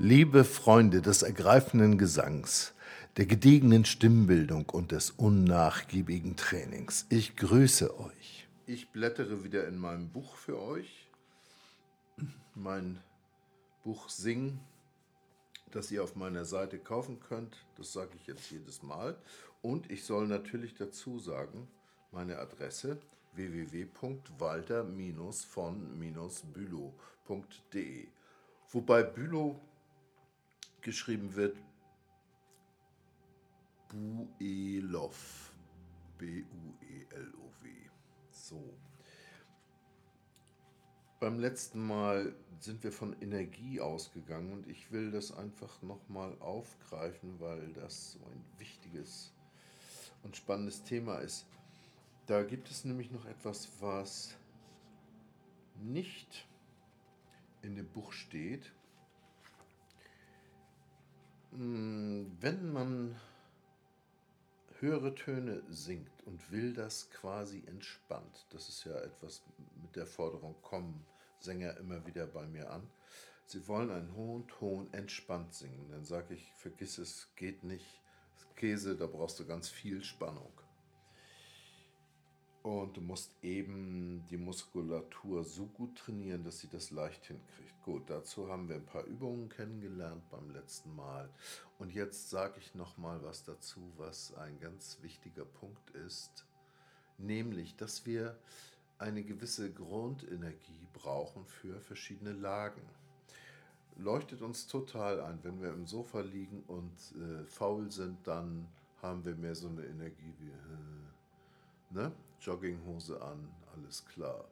Liebe Freunde des ergreifenden Gesangs, der gediegenen Stimmbildung und des unnachgiebigen Trainings, ich grüße euch. Ich blättere wieder in meinem Buch für euch, mein Buch Sing, das ihr auf meiner Seite kaufen könnt. Das sage ich jetzt jedes Mal. Und ich soll natürlich dazu sagen, meine Adresse www.walter-von-bülow.de. Wobei Bülow geschrieben wird Buelov. B-U-E-L-O-W. So. Beim letzten Mal sind wir von Energie ausgegangen und ich will das einfach nochmal aufgreifen, weil das so ein wichtiges und spannendes Thema ist. Da gibt es nämlich noch etwas, was nicht in dem Buch steht. Hm, wenn man höhere Töne singt und will das quasi entspannt, das ist ja etwas mit der Forderung, kommen Sänger immer wieder bei mir an. Sie wollen einen hohen Ton entspannt singen. Dann sage ich, vergiss es, geht nicht. Käse, da brauchst du ganz viel Spannung. Und du musst eben die Muskulatur so gut trainieren, dass sie das leicht hinkriegt. Gut, dazu haben wir ein paar Übungen kennengelernt beim letzten Mal. Und jetzt sage ich noch mal was dazu, was ein ganz wichtiger Punkt ist, nämlich, dass wir eine gewisse Grundenergie brauchen für verschiedene Lagen. Leuchtet uns total ein, wenn wir im Sofa liegen und äh, faul sind, dann haben wir mehr so eine Energie wie äh, ne? Jogginghose an, alles klar.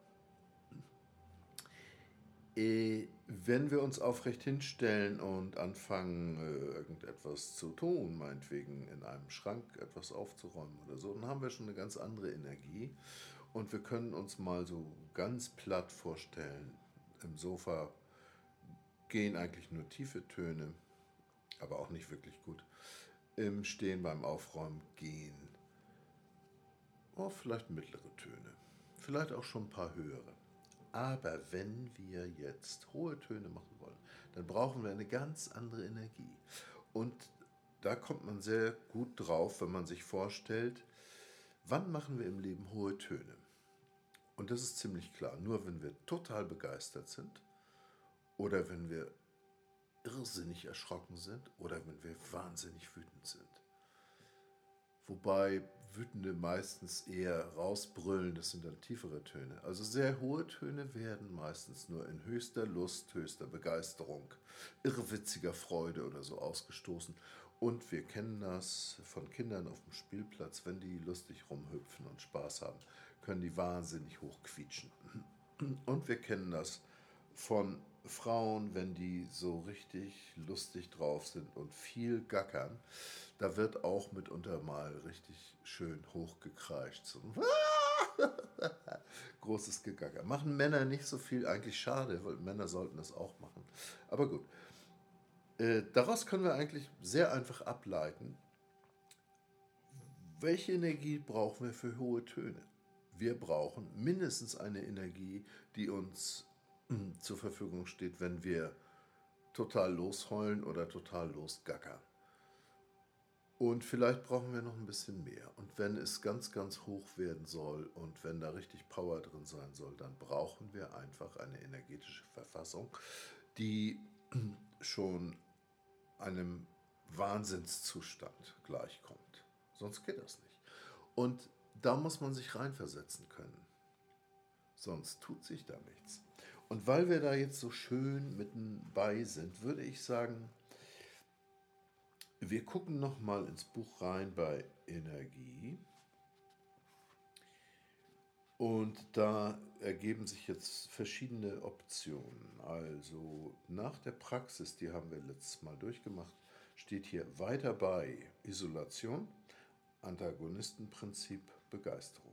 Äh, wenn wir uns aufrecht hinstellen und anfangen, äh, irgendetwas zu tun, meinetwegen in einem Schrank etwas aufzuräumen oder so, dann haben wir schon eine ganz andere Energie. Und wir können uns mal so ganz platt vorstellen, im Sofa gehen eigentlich nur tiefe Töne, aber auch nicht wirklich gut. Im Stehen beim Aufräumen gehen oh, vielleicht mittlere Töne, vielleicht auch schon ein paar höhere. Aber wenn wir jetzt hohe Töne machen wollen, dann brauchen wir eine ganz andere Energie. Und da kommt man sehr gut drauf, wenn man sich vorstellt, wann machen wir im Leben hohe Töne? Und das ist ziemlich klar. Nur wenn wir total begeistert sind oder wenn wir irrsinnig erschrocken sind oder wenn wir wahnsinnig wütend sind. Wobei Wütende meistens eher rausbrüllen, das sind dann tiefere Töne. Also sehr hohe Töne werden meistens nur in höchster Lust, höchster Begeisterung, irrwitziger Freude oder so ausgestoßen. Und wir kennen das von Kindern auf dem Spielplatz, wenn die lustig rumhüpfen und Spaß haben können die wahnsinnig hoch quietschen. Und wir kennen das von Frauen, wenn die so richtig lustig drauf sind und viel gackern, da wird auch mitunter mal richtig schön hochgekreischt. So Großes Gegacker. Machen Männer nicht so viel, eigentlich schade, weil Männer sollten das auch machen. Aber gut. Äh, daraus können wir eigentlich sehr einfach ableiten, welche Energie brauchen wir für hohe Töne wir brauchen mindestens eine Energie, die uns hm, zur Verfügung steht, wenn wir total losheulen oder total losgackern. Und vielleicht brauchen wir noch ein bisschen mehr. Und wenn es ganz, ganz hoch werden soll und wenn da richtig Power drin sein soll, dann brauchen wir einfach eine energetische Verfassung, die schon einem Wahnsinnszustand gleichkommt. Sonst geht das nicht. Und da muss man sich reinversetzen können. Sonst tut sich da nichts. Und weil wir da jetzt so schön mitten bei sind, würde ich sagen, wir gucken noch mal ins Buch rein bei Energie. Und da ergeben sich jetzt verschiedene Optionen. Also nach der Praxis, die haben wir letztes Mal durchgemacht, steht hier weiter bei Isolation, Antagonistenprinzip, Begeisterung.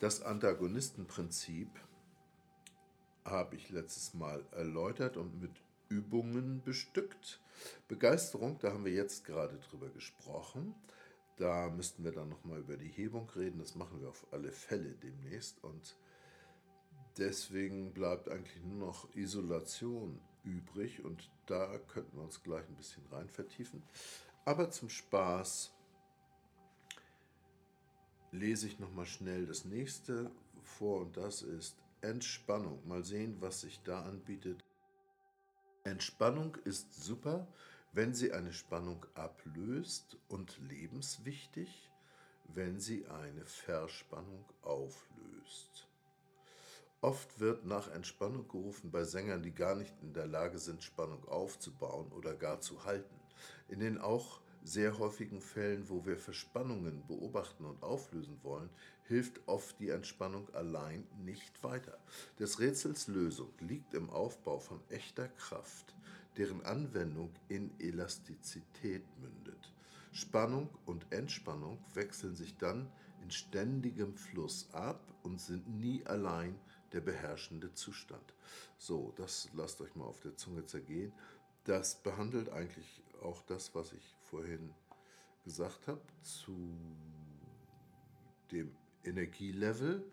Das Antagonistenprinzip habe ich letztes Mal erläutert und mit Übungen bestückt. Begeisterung, da haben wir jetzt gerade drüber gesprochen. Da müssten wir dann nochmal über die Hebung reden. Das machen wir auf alle Fälle demnächst. Und deswegen bleibt eigentlich nur noch Isolation übrig und da könnten wir uns gleich ein bisschen rein vertiefen. Aber zum Spaß lese ich nochmal schnell das nächste vor und das ist Entspannung. Mal sehen, was sich da anbietet. Entspannung ist super, wenn sie eine Spannung ablöst und lebenswichtig, wenn sie eine Verspannung auflöst. Oft wird nach Entspannung gerufen bei Sängern, die gar nicht in der Lage sind, Spannung aufzubauen oder gar zu halten. In den auch sehr häufigen Fällen, wo wir Verspannungen beobachten und auflösen wollen, hilft oft die Entspannung allein nicht weiter. Des Rätsels Lösung liegt im Aufbau von echter Kraft, deren Anwendung in Elastizität mündet. Spannung und Entspannung wechseln sich dann in ständigem Fluss ab und sind nie allein der beherrschende Zustand. So, das lasst euch mal auf der Zunge zergehen. Das behandelt eigentlich auch das, was ich vorhin gesagt habe, zu dem Energielevel,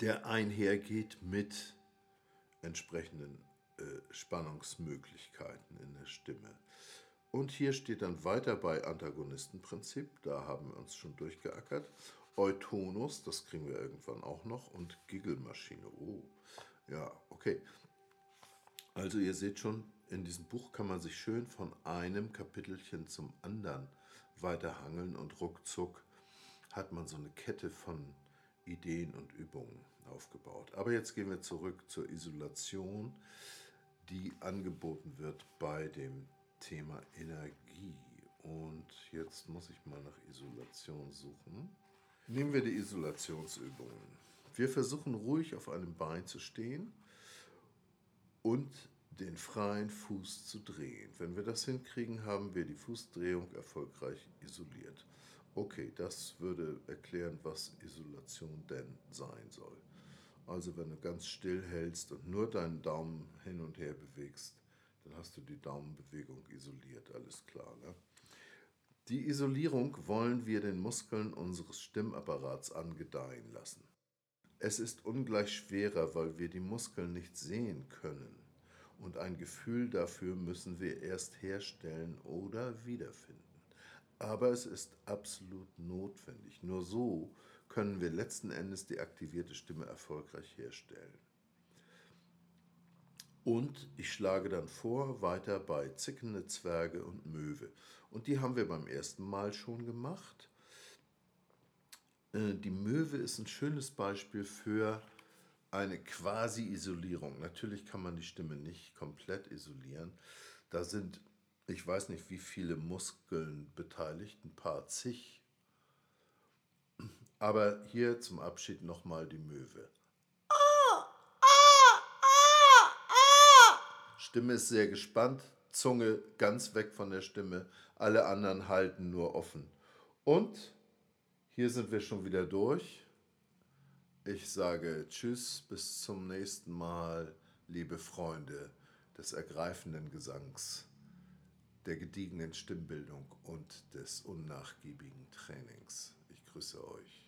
der einhergeht mit entsprechenden äh, Spannungsmöglichkeiten in der Stimme. Und hier steht dann weiter bei Antagonistenprinzip, da haben wir uns schon durchgeackert. Eutonus, das kriegen wir irgendwann auch noch, und Giggelmaschine. Oh, ja, okay. Also ihr seht schon, in diesem Buch kann man sich schön von einem Kapitelchen zum anderen weiterhangeln und ruckzuck hat man so eine Kette von Ideen und Übungen aufgebaut. Aber jetzt gehen wir zurück zur Isolation, die angeboten wird bei dem Thema Energie. Und jetzt muss ich mal nach Isolation suchen. Nehmen wir die Isolationsübungen. Wir versuchen ruhig auf einem Bein zu stehen und den freien Fuß zu drehen. Wenn wir das hinkriegen, haben wir die Fußdrehung erfolgreich isoliert. Okay, das würde erklären, was Isolation denn sein soll. Also wenn du ganz still hältst und nur deinen Daumen hin und her bewegst, dann hast du die Daumenbewegung isoliert, alles klar. Ne? Die Isolierung wollen wir den Muskeln unseres Stimmapparats angedeihen lassen. Es ist ungleich schwerer, weil wir die Muskeln nicht sehen können. Und ein Gefühl dafür müssen wir erst herstellen oder wiederfinden. Aber es ist absolut notwendig. Nur so können wir letzten Endes die aktivierte Stimme erfolgreich herstellen. Und ich schlage dann vor, weiter bei zickende Zwerge und Möwe. Und die haben wir beim ersten Mal schon gemacht. Äh, die Möwe ist ein schönes Beispiel für eine Quasi-Isolierung. Natürlich kann man die Stimme nicht komplett isolieren. Da sind, ich weiß nicht, wie viele Muskeln beteiligt, ein paar zig. Aber hier zum Abschied nochmal die Möwe. Stimme ist sehr gespannt, Zunge ganz weg von der Stimme, alle anderen halten nur offen. Und hier sind wir schon wieder durch. Ich sage Tschüss, bis zum nächsten Mal, liebe Freunde des ergreifenden Gesangs, der gediegenen Stimmbildung und des unnachgiebigen Trainings. Ich grüße euch.